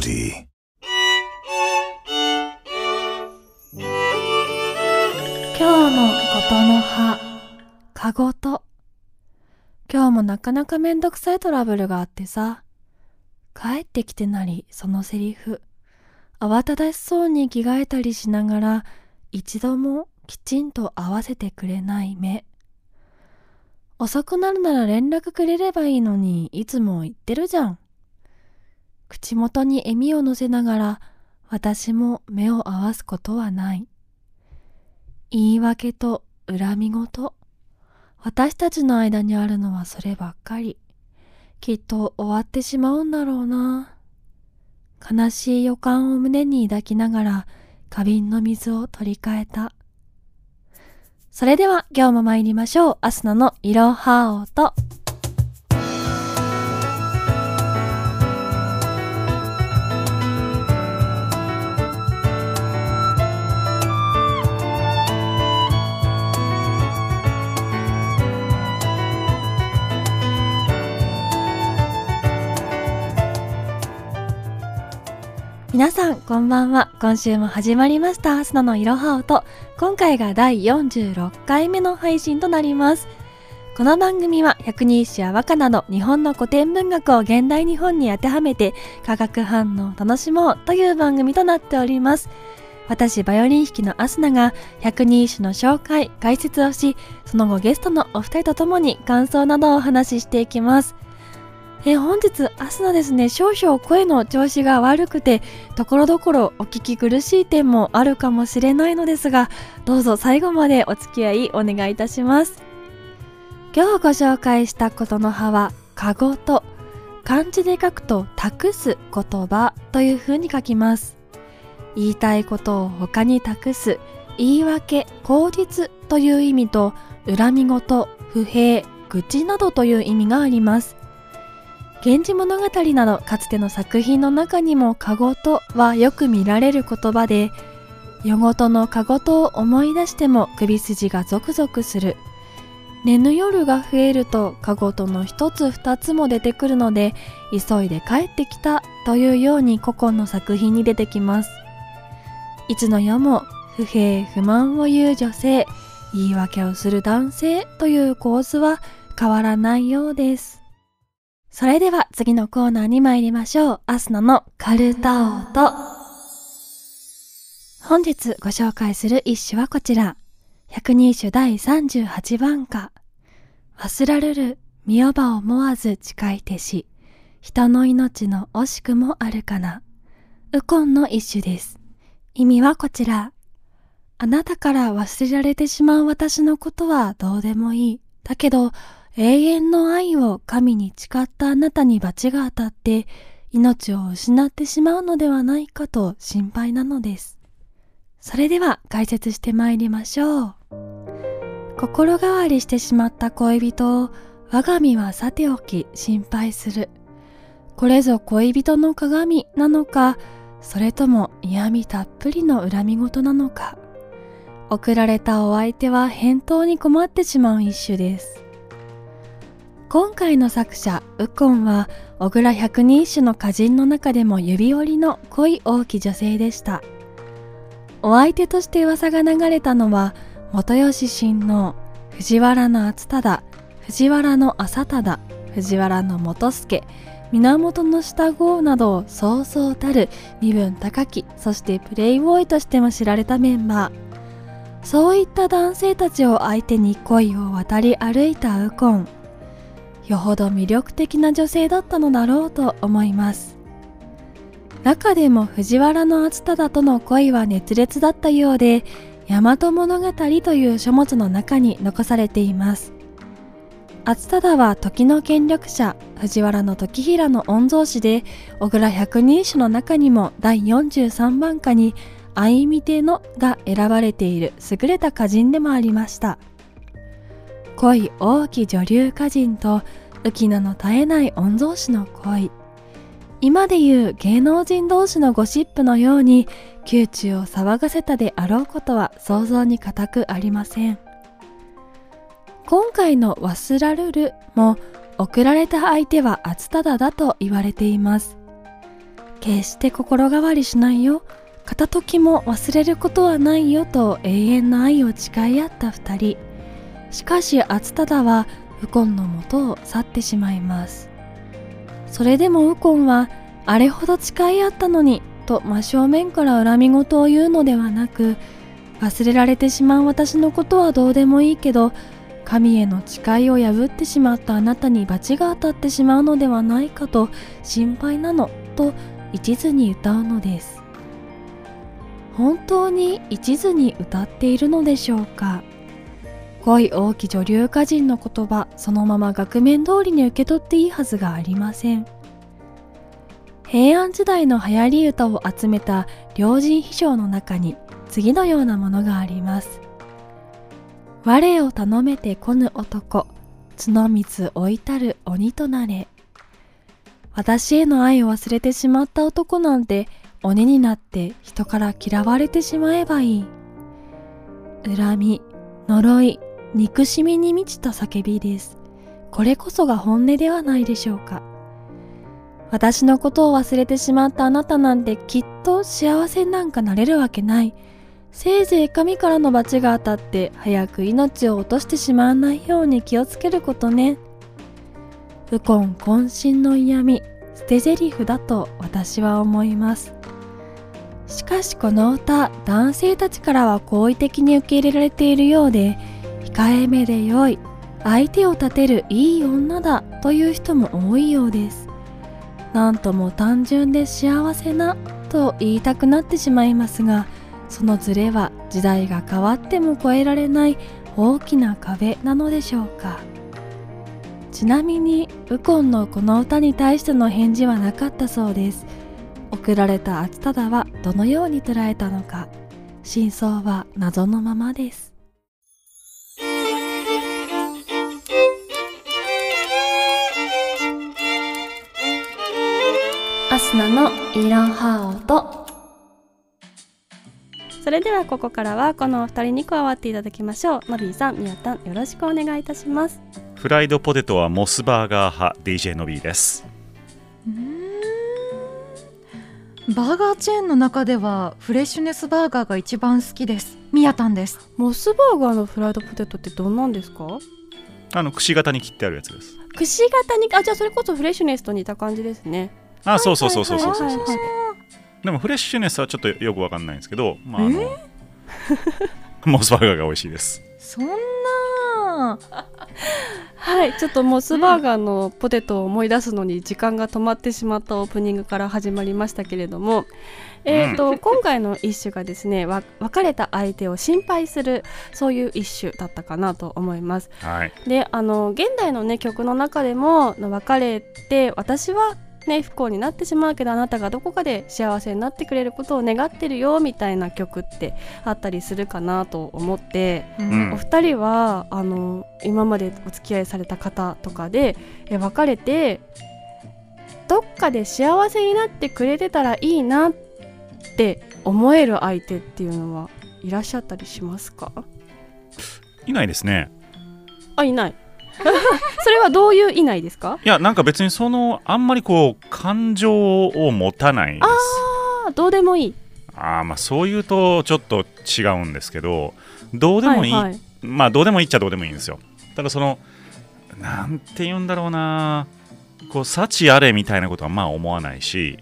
Melody. 今日のことの葉、かごと。今日もなかなかめんどくさいトラブルがあってさ。帰ってきてなり、そのセリフ。慌ただしそうに着替えたりしながら、一度もきちんと合わせてくれない目。遅くなるなら連絡くれればいいのに、いつも言ってるじゃん。口元に笑みを乗せながら、私も目を合わすことはない。言い訳と恨み事。私たちの間にあるのはそればっかり。きっと終わってしまうんだろうな。悲しい予感を胸に抱きながら花瓶の水を取り替えた。それでは今日も参りましょう。アスナのいろはおと。皆さん、こんばんは。今週も始まりました、アスナのいろはおと。今回が第46回目の配信となります。この番組は百人一首や和歌など日本の古典文学を現代日本に当てはめて化学反応を楽しもうという番組となっております。私、バイオリン弾きのアスナが百人一首の紹介、解説をし、その後ゲストのお二人と共に感想などをお話ししていきます。え、本日、明日のですね、少々声の調子が悪くて、ところどころお聞き苦しい点もあるかもしれないのですが、どうぞ最後までお付き合いお願いいたします。今日ご紹介したことの葉は、かごと、漢字で書くと、託す言葉という風に書きます。言いたいことを他に託す、言い訳、口実という意味と、恨み事、不平、愚痴などという意味があります。源氏物語などかつての作品の中にもかごとはよく見られる言葉で夜ごとのかごとを思い出しても首筋がゾクゾクする。寝ぬ夜が増えるとかごとの一つ二つも出てくるので急いで帰ってきたというように古今の作品に出てきます。いつの世も不平不満を言う女性言い訳をする男性という構図は変わらないようです。それでは次のコーナーに参りましょう。アスナのカルタオと。本日ご紹介する一首はこちら。百人首第38番歌。忘らるる、見よば思わず誓い手し。人の命の惜しくもあるかな。ウコンの一首です。意味はこちら。あなたから忘れられてしまう私のことはどうでもいい。だけど、永遠の愛を神に誓ったあなたに罰が当たって命を失ってしまうのではないかと心配なのです。それでは解説してまいりましょう。心変わりしてしまった恋人を我が身はさておき心配する。これぞ恋人の鏡なのか、それとも嫌味たっぷりの恨み事なのか。送られたお相手は返答に困ってしまう一種です。今回の作者ウコンは小倉百人一首の歌人の中でも指折りの濃い大き女性でした。お相手として噂が流れたのは元吉親王藤原の厚忠藤原の浅忠藤原の元助源の下郷などそうそうたる身分高きそしてプレイボーイとしても知られたメンバー。そういった男性たちを相手に恋を渡り歩いたウコン。よほど魅力的な女性だったのだろうと思います。中でも藤原の厚忠との恋は熱烈だったようで大和物語という書物の中に残されています。厚忠は時の権力者藤原の時平の御曹司で小倉百人一首の中にも第43番歌に相見てのが選ばれている優れた歌人でもありました。恋大き女流歌人と浮名の絶えない御曹司の恋。今でいう芸能人同士のゴシップのように宮中を騒がせたであろうことは想像に難くありません。今回の「忘らるる」も送られた相手は厚忠だと言われています。決して心変わりしないよ。片時も忘れることはないよと永遠の愛を誓い合った二人。しかし厚忠はウコンのもとを去ってしまいます。それでもウコンはあれほど誓い合ったのにと真正面から恨み事を言うのではなく忘れられてしまう私のことはどうでもいいけど神への誓いを破ってしまったあなたに罰が当たってしまうのではないかと心配なのと一途に歌うのです。本当に一途に歌っているのでしょうか？恋多き女流歌人の言葉そのまま額面通りに受け取っていいはずがありません。平安時代の流行り歌を集めた良人秘書の中に次のようなものがあります。我を頼めて来ぬ男角水置いたる鬼となれ。私への愛を忘れてしまった男なんて鬼になって人から嫌われてしまえばいい。恨み呪い憎しみに満ちた叫びです。これこそが本音ではないでしょうか。私のことを忘れてしまったあなたなんてきっと幸せなんかなれるわけない。せいぜい神からの罰が当たって早く命を落としてしまわないように気をつけることね。ウコン渾身の嫌味捨て台詞だと私は思います。しかしこの歌男性たちからは好意的に受け入れられているようで控えめで良い相手を立てるいい女だという人も多いようです。なんとも単純で幸せなと言いたくなってしまいますがそのズレは時代が変わっても越えられない大きな壁なのでしょうか。ちなみにウコンのこの歌に対しての返事はなかったそうです。送られた厚忠はどのように捉えたのか。真相は謎のままです。スナのイロハオと。それではここからはこのお二人に加わっていただきましょう。のびーさんみやたんよろしくお願いいたします。フライドポテトはモスバーガー派 DJ のびーです。バーガーチェーンの中ではフレッシュネスバーガーが一番好きです。みやたんです。モスバーガーのフライドポテトってどんなんですか？あのくし形に切ってあるやつです。くし形にあじゃあそれこそフレッシュネスと似た感じですねあそうそうそうそうそうそう。そうでもフレッシュネスはちょっとよくわかんないんですけどまああの モスバーガーが美味しいです。そんな。はいちょっとモスバーガーのポテトを思い出すのに時間が止まってしまったオープニングから始まりましたけれども、えーと今回の一首がですねわ別れた相手を心配するそういう一首だったかなと思います。はい。であの現代のね曲の中でも別れて私はね不幸になってしまうけどあなたがどこかで幸せになってくれることを願ってるよみたいな曲ってあったりするかなと思って、ん。お二人はあの今までお付き合いされた方とかでえ別れてどっかで幸せになってくれてたらいいなって思える相手っていうのはいらっしゃったりしますか？いないですね。あいない それはどういういないですか？いやなんか別にそのあんまりこう感情を持たないです。あどうでもいい。ああまあそういうとちょっと違うんですけどどうでもいい、はいはい。まあどうでもいいっちゃどうでもいいんですよ。ただそのなんて言うんだろうなこう幸あれみたいなことはまあ思わないし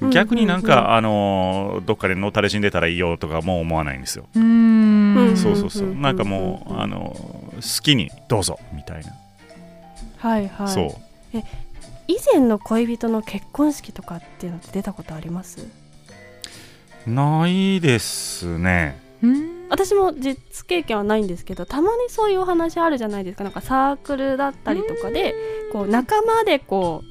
うん逆になんか、うんうんあのーどっかでのたれ死んでたらいいよとかも思わないんですよ、うん。んそうそうそう、う。んなんかもう、うんあのー好きにどうぞみたいな、はいはい。そう。以前の恋人の結婚式とかっていうのって出たことあります？ないですね。うん。私も実経験はないんですけどたまにそういうお話あるじゃないですか。なんかサークルだったりとかでこう仲間でこ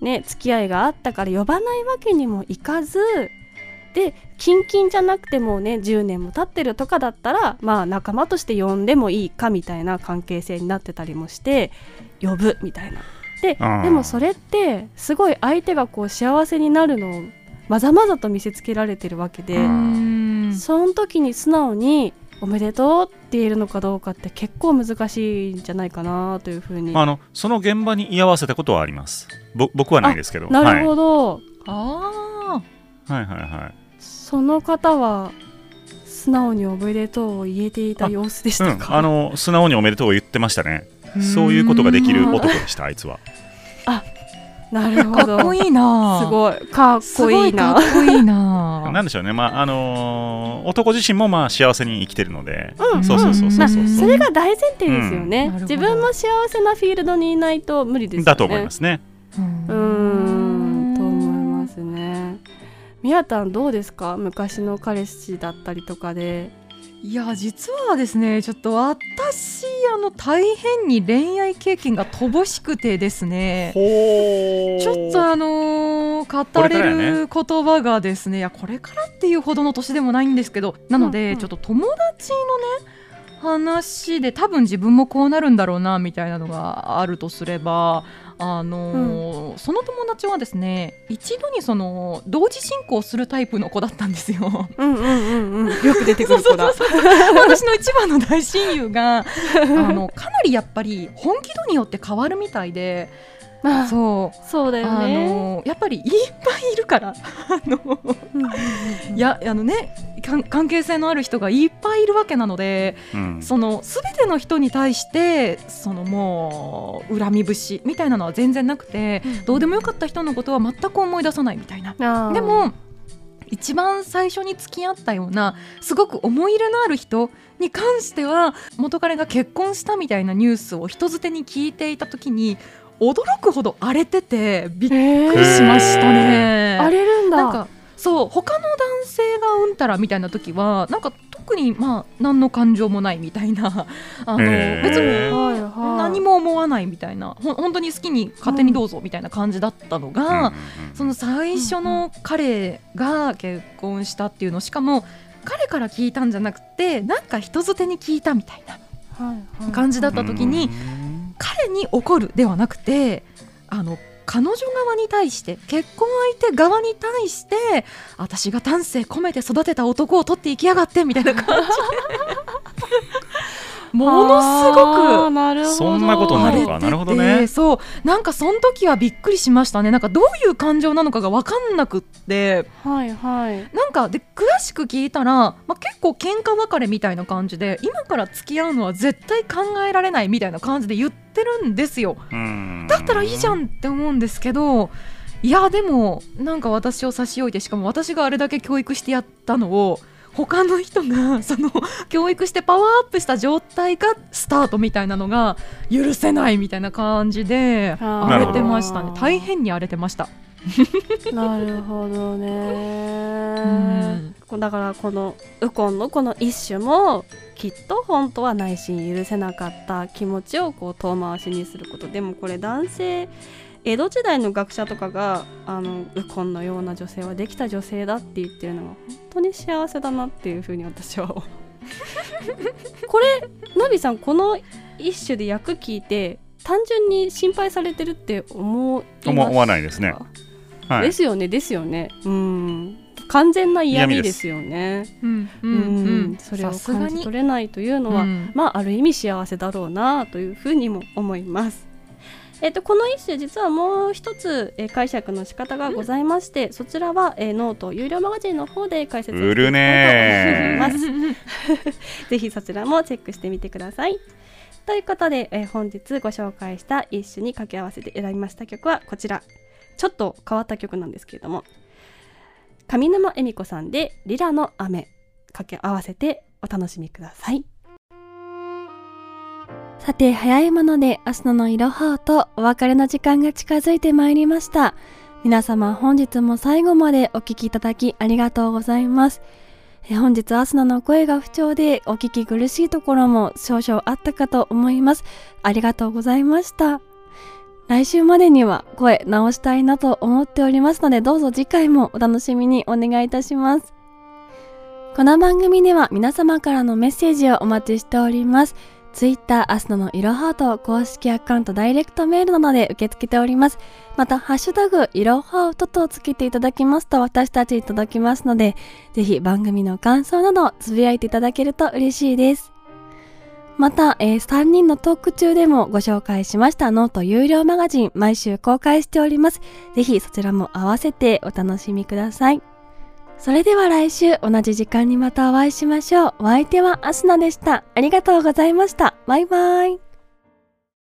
うね付き合いがあったから呼ばないわけにもいかずでキンキンじゃなくてもうね10年も経ってるとかだったらまあ仲間として呼んでもいいかみたいな関係性になってたりもして呼ぶみたいな。ででもそれってすごい相手がこう幸せになるのをまざまざと見せつけられてるわけで。うん。その時に素直に「おめでとう」って言えるのかどうかって結構難しいんじゃないかなというふうに、まあ、あのその現場に居合わせたことはあります。ぼ僕はないですけど。なるはい。ほど、あはいはいはいその方は素直におめでとうを言えていた様子でしうん、たか、あの素直におめでとうを言ってましたね。そういうことができる男でしたあいつは。なるほど。かっこいいな。すごいかっこいいな。かっこいいな。なんでしょうね。まああのー男自身もまあ幸せに生きてるので、うん。そうそうそうそうそうう。んそれが大前提ですよね、うん。自分も幸せなフィールドにいないと無理ですよね。だと思いますね。ううーんみやたんどうですか？昔の彼氏だったりとかで。いや実はですねちょっと私あの大変に恋愛経験が乏しくてですね。ほちょっとあのー語れる言葉がですねいやこれからっていうほどの年でもないんですけど。なので、うんうん。ちょっと友達のね話で多分自分もこうなるんだろうなみたいなのがあるとすればあのーその友達はですね一度にその同時進行するタイプの子だったんですよ。うんうんうんうん。よく出てくる子だ。私の一番の大親友があのかなりやっぱり本気度によって変わるみたいでまあそう。そうだよあねのやっぱりいっぱいいるから。あのうんうんうん。い やあのね関係性のある人がいっぱいいるわけなのでうん。その全ての人に対してそのもう恨み節みたいなのは全然なくてどうでもよかった人のことは全く思い出さないみたいな。でも一番最初に付き合ったようなすごく思い入れのある人に関しては元彼が結婚したみたいなニュースを人づてに聞いていた時に驚くほど荒れててびっえくりしましたね。荒れるんだ。なんかそう他の男性がうんたらみたいな時はなんか特にまあ何の感情もないみたいなあの、別にはいはい。何も思わないみたいなほん本当に好きに勝手にどうぞみたいな感じだったのが、その最初の彼が結婚したっていうのしかも彼から聞いたんじゃなくてなんか人づてに聞いたみたいなはいはい。感じだった時に彼に怒るではなくてあの彼女側に対して結婚相手側に対して私が丹精込めて育てた男を取っていきやがってみたいな感じ。でものすごく。なるほど。そんなことになるか。なるほどね。そう。なんかその時はびっくりしましたね。なんかどういう感情なのかが分かんなくって。はいはい。なんかで詳しく聞いたら、まあ、結構喧嘩別れみたいな感じで今から付き合うのは絶対考えられないみたいな感じで言ってるんですよ。うん。だったらいいじゃんって思うんですけどいやでもなんか私を差し置いてしかも私があれだけ教育してやったのを他の人が その教育してパワーアップした状態がスタートみたいなのが許せないみたいな感じで荒れてましたね。大変に荒れてました。なるほどうねん。だからこのウコンのこの一種もきっと本当は内心許せなかった気持ちをこう遠回しにすること。でもこれ男性江戸時代の学者とかがあのウコンのような女性はできた女性だって言ってるのは本当に幸せだなっていうふうに私は これのびさんこの一種で役聞いて単純に心配されてるって思います思思わないですね。はい。ですよねですよね。うん。完全な嫌味ですよね。うんううん。ん。それを感じ取れないというのは、うん。まあある意味幸せだろうなというふうにも思いますえっとこの一種実はもう一つ、えー解釈の仕方がございまして、そちらは、えーノート有料マガジンの方で解説をしていきたいと売るね思います。ぜひそちらもチェックしてみてください。ということで、えー本日ご紹介した一種に掛け合わせて選びました曲はこちら。ちょっと変わった曲なんですけれども。上沼恵美子さんで「リラの雨」掛け合わせてお楽しみくださいさて早いもので明日のいろはとお別れの時間が近づいてまいりました。皆様本日も最後までお聞きいただきありがとうございます。本日アスナの声が不調でお聞き苦しいところも少々あったかと思います。ありがとうございました。来週までには声直したいなと思っておりますのでどうぞ次回もお楽しみにお願いいたします。この番組では皆様からのメッセージをお待ちしております。ツイッターアスナのいろはと公式アカウントダイレクトメールなどで受け付けております。また、ハッシュタグいろはととつけていただきますと私たちに届きますので、ぜひ番組の感想などつぶやいていただけると嬉しいです。また、えー3人のトーク中でもご紹介しましたノート有料マガジン毎週公開しております。ぜひそちらも合わせてお楽しみください。それでは来週同じ時間にまたお会いしましょう。お相手はアスナでした。ありがとうございました。バイバイ。